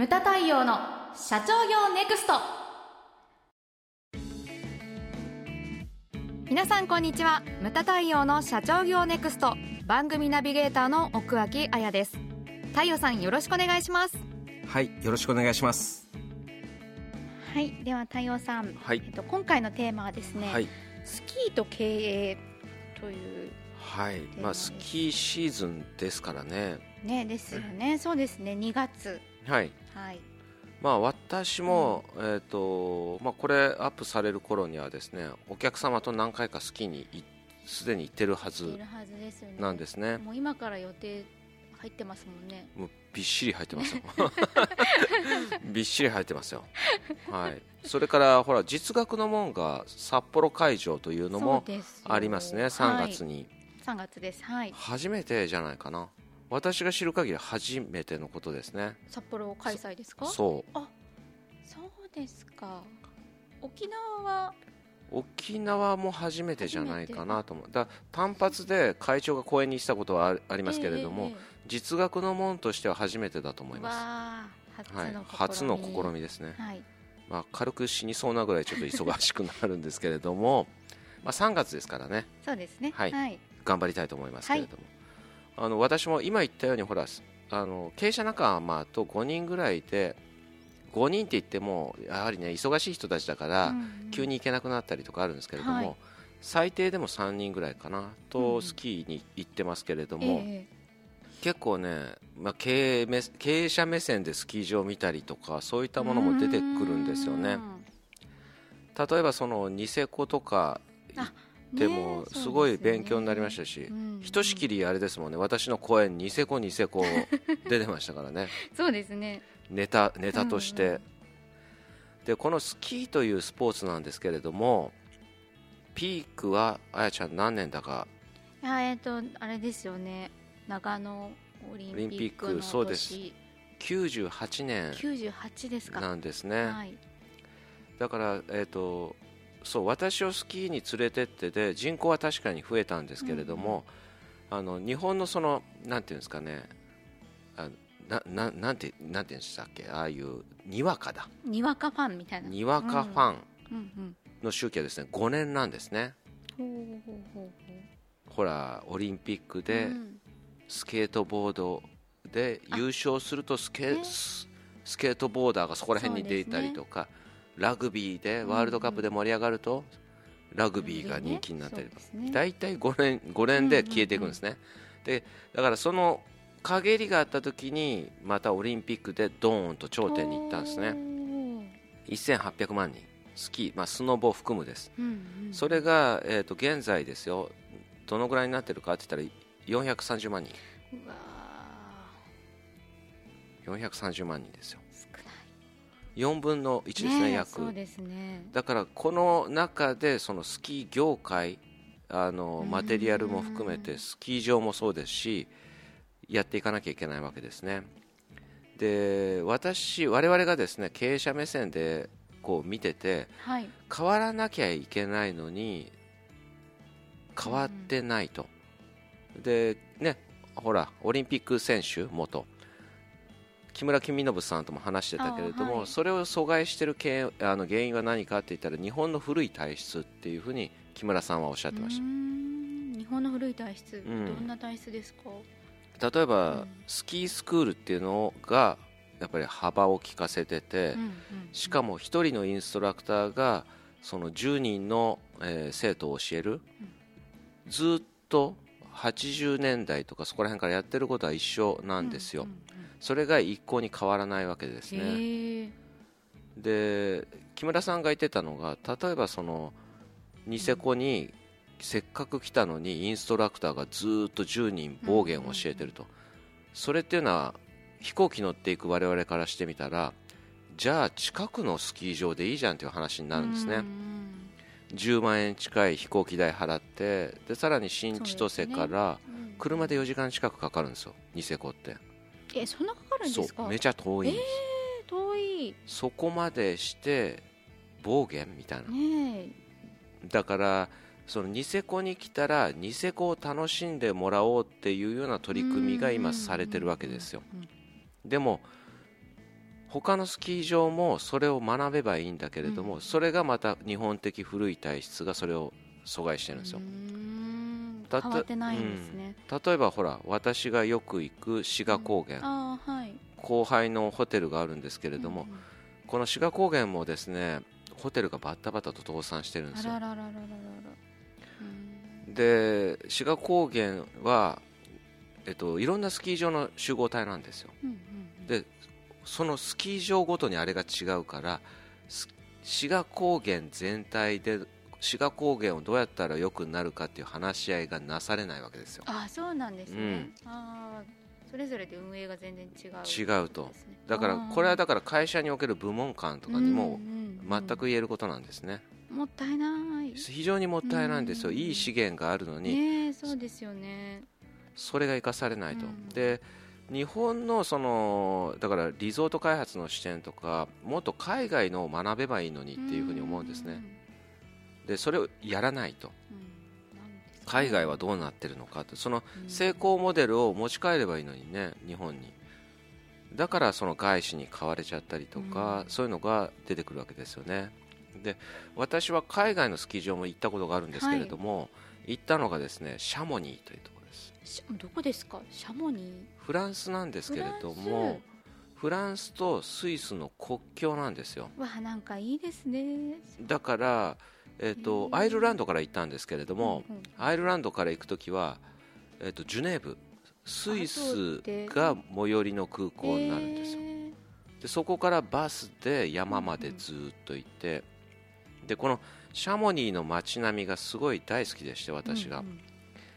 ムタ太陽の社長業ネクスト。皆さんこんにちは。ムタ太陽の社長業ネクスト。番組ナビゲーターの奥脇彩です。太陽さんよろしくお願いします。はいよろしくお願いします。はいでは太陽さん、はい。えっと、今回のテーマはですね、はい。スキーと経営という。はい。まあスキーシーズンですからね。ねですよね。そうですね。2月はい。はい。まあ私も、えっ、とまあこれアップされる頃にはですねお客様と何回かスキーにいすでに行ってるはいずなんですね。もう今から予定入ってますもんね。もうびっしり入ってますよ。びっしり入ってますよ。はい。それからほら実学の門が札幌会場というのもありますね。3月に、に、はい、3月です。はい。初めてじゃないかな私が知る限り初めてのことですね。札幌開催ですか？そう。そうですか。沖縄は？沖縄も初めてじゃないかなと思う。だ単発で会長が講演にしたことはあありますけれども、えええ実学の門としては初めてだと思えいます、はい初の試み、ですね、はい。まあ、軽く死にそうなぐらいちょっと忙しくなるんですけれども まあ3月ですからね。そうですね。はい。はい、頑張りたいと思いますけれども、あの私も今言ったようにほらあの経営者仲間と5人ぐらいで5人って言ってもやはりね忙しい人たちだから、うんうん。急に行けなくなったりとかあるんですけれども、はい。最低でも3人ぐらいかなうんとスキーに行ってますけれども、え結構ね、まあ、経営目経営者目線でスキー場を見たりとかそういったものも出てくるんですよね。うん。例えばそのニセコとかてもすごい勉強になりましたし、うん。ひとしきりあれですもんね。私の講演ニセコニセコ出てましたからね。そうですね。ネタネタとして、うんうんでこのスキーというスポーツなんですけれどもピークはあやちゃん何年だか？いやえっ、とあれですよね。長野オリンピックのそうです。年98年98ですか。なんですね、はい。だから、えー、とそう私をスキーに連れてってで人口は確かに増えたんですけれども、あの日本のそのなんていうんですかねあなななんてなんていうんでしたっけああいうにわかだ。にわかファンみたいな。にわかファンうん。うんの周期はですね5年なんですね。ほうほうほらオリンピックでうん。スケートボードで優勝するとスケ,、ねススケートボーダーがそこら辺に出たりとか、ラグビーでワールドカップで盛り上がると、ラグビーが人気になったりとか、大体5年 ,5 年で消えていくんですね、でだからその陰りがあった時にまたオリンピックでドーンと頂点に行ったんですね。1800万人。スキー、まあ、スノボ含むです。うんうんそれが、えー、と現在ですよ。どのぐらいになってるかって言ったら430万人。うわ430万人ですよ4分の1ですねえ約。ですね。だからこの中でそのスキー業界あのうん。マテリアルも含めてスキー場もそうですしやっていかなきゃいけないわけですね。で私我々がですね経営者目線でこう見ててはい。変わらなきゃいけないのに変わってないと、でねほらオリンピック選手元木村公信さんとも話してたけれども、あはい。それを阻害しているけあの原因は何かって言ったら日本の古い体質っていうふうに木村さんはおっしゃってましうーん。日本の古い体質、ん。どんな体質ですか？た例えば、うん。スキースクールっていうのがやっぱり幅を利かせてて、うんうんしかも1人のインストラクターがその10人の、えー生徒を教える、ずっと80年代とかそこら辺からやってることは一緒なんですよ、うんうんそれが一向に変わらないわけですうんねで木村さんが言ってたのが例えばそのニセコにせっかく来たのにインストラクターがずっと10人暴言を教えてると、それっていうのは飛行機乗っていく我々からしてみたらじゃあ近くのスキー場でいいじゃんという話になるんですね、うん10万円近い飛行機代払ってでさらに新千歳からうん。車で4時間近くかかるんですよニセコってえそんなかかるんでそすか？うめちゃ遠いんです、え遠い。そこまでして暴言みたいな。ねだからそのニセコに来たらニセコを楽しんでもらおうっていうような取り組みが今されてるわけですよ。でも他のスキー場もそれを学べばいいんだけれども、うん。それがまた日本的古い体質がそれを阻害してるんですよ。うーんだって変わってないんですね、例えばほら私がよく行く志賀高原、ああはい。後輩のホテルがあるんですけれども、うんうん。この志賀高原もですねホテルがバッタバタと倒産してるんですよ。で志賀高原は、えっと、いろんなスキー場の集合体なんですよ。うんうん。でそのスキー場ごとにあれが違うからす志賀高原全体で志賀高原をどうやったら良くなるかっていう話し合いがなされないわけですよ。あそうなんですね、うん。ああそれぞれで運営が全然違う。違うと。だからこれはだから会社における部門間とかにも全く言えることなんですね。もったいない。非常にもったいないんですよ。うんいい資源があるのに。ねえそうですよね。それが生かされないと、うん。で日本のそのだからリゾート開発の視点とかもっと海外のを学べばいいのにっていうふうに思うんですねでそれをやらないと。海外はどうなってるのかってそのうん。成功モデルを持ち帰ればいいのにね日本に。だからその外資に買われちゃったりとか、うん。そういうのが出てくるわけですよね。で私は海外のスキー場も行ったことがあるんですけれども、行ったのがですねシャモニーというところです。しどこですか？シャモニー。フランスなんですけれどもフランス？とスイスの国境なんですよ。わあなんかいいですね。だから、えー、とアイルランドから行ったんですけれども、うんうんアイルランドから行くときは、えー、とジュネーブスイスでが最寄りの空港になるんですよ、でそこからバスで山までずーっと行って、でこのシャモニーの街並みがすごい大好きでして私が、うんうん。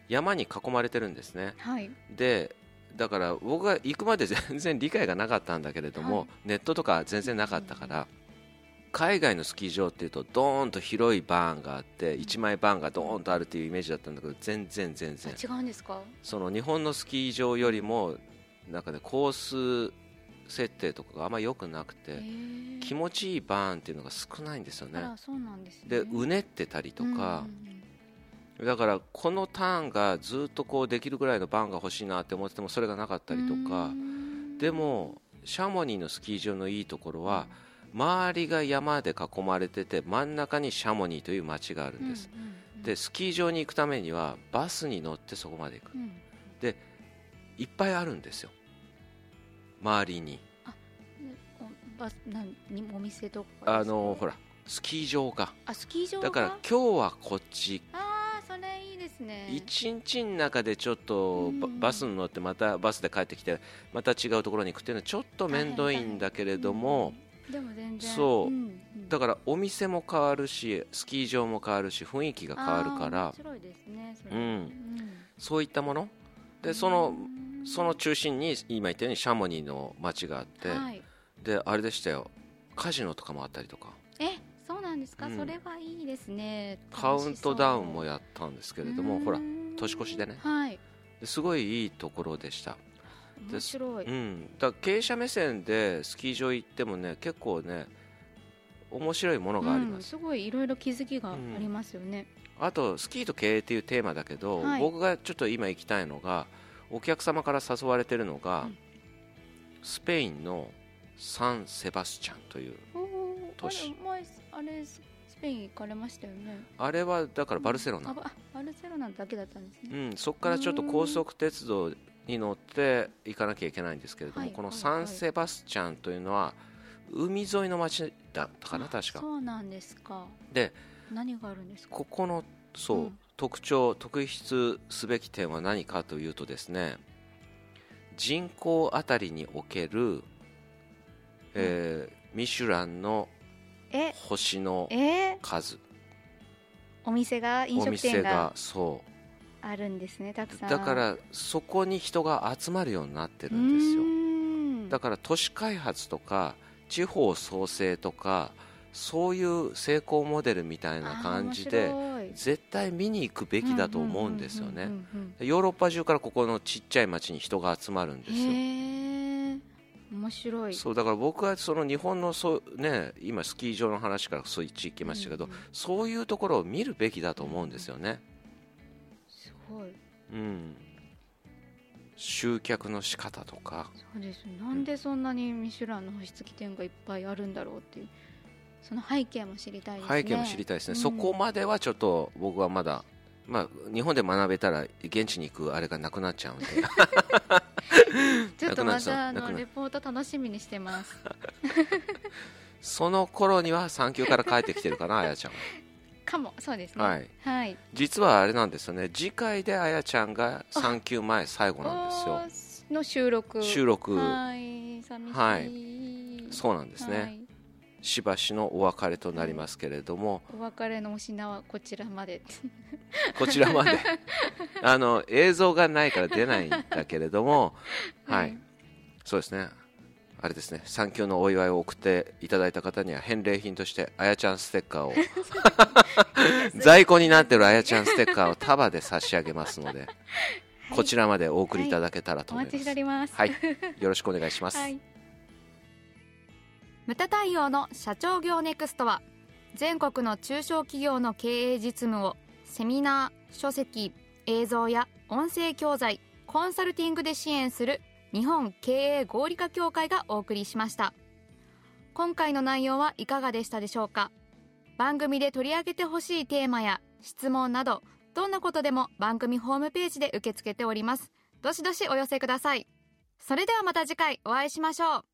山に囲まれてるんですね。はい。でだから僕が行くまで全然理解がなかったんだけれども、はい。ネットとか全然なかったから、海外のスキー場っていうとドーンと広いバーンがあって1枚バーンがドーンとあるっていうイメージだったんだけど全然全然あ違うんですか？その日本のスキー場よりもなんかねコース設定とかがあんま良くなくて気持ちいいバーンっていうのが少ないんですよね。うなんですね。でうねってたりとか、うんうんだからこのターンがずっとこうできるぐらいのバーンが欲しいなって思っててもそれがなかったりとか。うん。でもシャモニーのスキー場のいいところは周りが山で囲まれてて真ん中にシャモニーという街があるんです、でスキー場に行くためにはバスに乗ってそこまで行く。うん。いっぱいあるんですよ。周りに。おバスなんにお店とかあのほららスキー場が。あスキー場が？だから今日はこっち。ああそれいいですね。一日の中でちょっとバスに乗ってまたバスで帰ってきてまた違うところに行くっていうのはちょっと面倒いんだけれども、でも全然。そう。んん。だからお店も変わるしスキー場も変わるし雰囲気が変わるから。面白いですねそれ。うん。そういったもの。でそのその中心に今言ったようにシャモニーの街があって、はい。であれでしたよ。カジノとかもあったりとか。えそうなんですか、うん。それはいいですね。カウントダウンもややったんですけれどもほら年越しでね。はい。ですごいいいところでした面白い、うん、だ経営者目線でスキー場行ってもね結構ね面白いものがあります、うんすごいいろいろ気づきがありますよね、あとスキーと経営っていうテーマだけど、はい。僕がちょっと今行きたいのがお客様から誘われてるのが、うん。スペインのサン・セバスチャンという都市。あれ前あれスペイン行かれましたよね。あれはだからバルセロナ、あばあバルセロナだけだったんですね、うん、そこからちょっと高速鉄道に乗って行かなきゃいけないんですけれども、このはいはい。サン・セバスチャンというのは海沿いの町だったかなあ確か。そうなんですか。で何があるんですか？ここのそう、うん。特徴特筆すべき点は何かというとですね人口あたりにおける、えーミシュランのえ？星のえー？数。お店が？飲お食店が？そあるんですねたくさうん。だからそこに人が集まるようになってるんですよ。よだから都市開発とか地方創生とかそういう成功モデルみたいな感じで絶対見に行くべきだと思うんですよね。ヨーロッパ中からここのちっちゃい町に人が集まるんですよ。面白い。そうだから僕はその日本のそう、ね、今スキー場の話からそっち行きましたけど、うんうん。そういうところを見るべきだと思うんですよね、うん、集客の仕方とか。そうです。なんでそんなにミシュランの星付き店がいっぱいあるんだろうっていう。その背景も知りたいですね。背景も知りたいですね、うん。そこまではちょっと僕はまだ、まあ、日本で学べたら現地に行くあれがなくなっちゃうんで。ちょっとまたあのレポート楽しみにしてます。その頃には産休から帰ってきてるかなあやちゃんはかもそうですね。はい。はい。実はあれなんですよね。次回であやちゃんが産休前最後なんですよ。の収録。収録。はい寂しい。はい。そうなんですね、はい。しばしのお別れとなりますけれども、お別れのお品はこちらまで。こちらまで。あの映像がないから出ないんだけれども、はい、はい。そうですね、あれですね、産休のお祝いを送っていただいた方には返礼品として、あやちゃんステッカーを、在庫になってるあやちゃんステッカーを束で差し上げますので、こちらまでお送りいただけたらと思います。お待ちしておりますはい、よろしくお願いします。はいムタ対応の社長業ネクストは全国の中小企業の経営実務をセミナー書籍映像や音声教材コンサルティングで支援する日本経営合理化協会がお送りしました。今回の内容はいかがでしたでしょうか？番組で取り上げてほしいテーマや質問などどんなことでも番組ホームページで受け付けております。どしどしお寄せください。それではまた次回お会いしましょう。